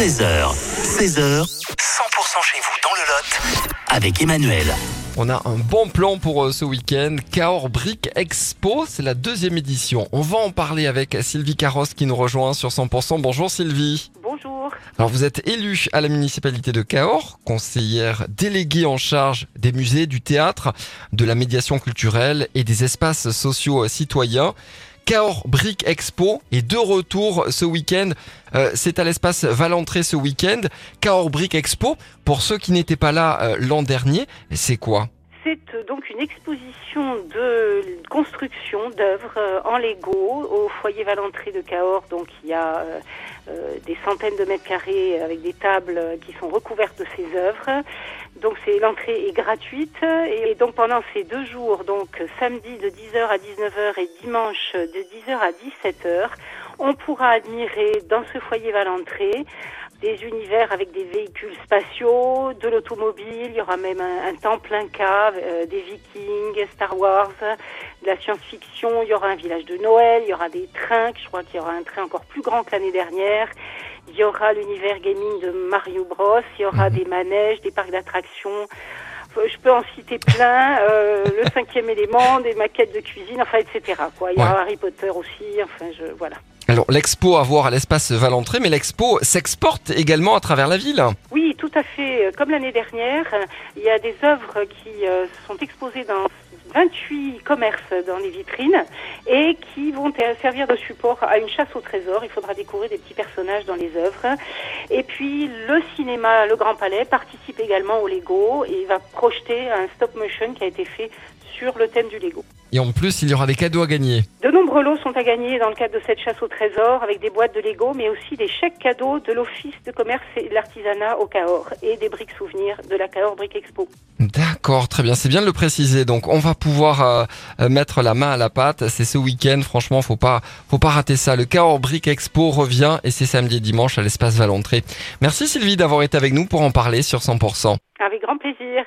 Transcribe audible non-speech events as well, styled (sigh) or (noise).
13h, 16h, 100% chez vous dans le Lot avec Emmanuel. On a un bon plan pour euh, ce week-end. Cahors Brick Expo, c'est la deuxième édition. On va en parler avec Sylvie Carrosse qui nous rejoint sur 100%. Bonjour Sylvie. Bonjour. Alors vous êtes élue à la municipalité de Cahors, conseillère déléguée en charge des musées, du théâtre, de la médiation culturelle et des espaces sociaux citoyens. Cahors Brick Expo est de retour ce week-end. Euh, c'est à l'espace Valentré ce week-end. Cahors Brick Expo, pour ceux qui n'étaient pas là euh, l'an dernier, c'est quoi? C'est euh, donc une exposition de construction d'œuvres euh, en Lego au foyer Valentré de Cahors. Donc il y a euh, des centaines de mètres carrés avec des tables qui sont recouvertes de ces œuvres. Donc c'est l'entrée est gratuite et donc pendant ces deux jours, donc samedi de 10h à 19h et dimanche de 10h à 17h, on pourra admirer dans ce foyer Valentré des univers avec des véhicules spatiaux, de l'automobile, il y aura même un, un temple inca, euh, des vikings, Star Wars, de la science-fiction, il y aura un village de Noël, il y aura des trains, je crois qu'il y aura un train encore plus grand que l'année dernière, il y aura l'univers gaming de Mario Bros, il y aura des manèges, des parcs d'attractions, je peux en citer plein, euh, le cinquième (laughs) élément, des maquettes de cuisine, enfin etc. Quoi. Il y aura Ouais. Harry Potter aussi, enfin je voilà. Alors l'expo à voir à l'espace Valentré, mais l'expo s'exporte également à travers la ville. Oui, tout à fait. Euh, Comme l'année dernière, il y a des œuvres qui euh, sont exposées dans 28 commerces dans les vitrines et qui vont servir de support à une chasse au trésor. Il faudra découvrir des petits personnages dans les œuvres. Et puis le cinéma Le Grand Palais participe également au Lego et va projeter un stop motion qui a été fait sur le thème du Lego. Et en plus, il y aura des cadeaux à gagner. De nombreux lots sont à gagner dans le cadre de cette chasse au trésor avec des boîtes de Lego, mais aussi des chèques cadeaux de l'Office de commerce et de l'artisanat au Cahors et des briques souvenirs de la Cahors Brick Expo. D'accord, très bien, c'est bien de le préciser. Donc on va pouvoir euh, euh, mettre la main à la pâte. C'est ce week-end, franchement, faut pas, faut pas rater ça. Le Cahors Brick Expo revient et c'est samedi et dimanche à l'espace Valentré. Merci Sylvie d'avoir été avec nous pour en parler sur 100%. Avec grand plaisir.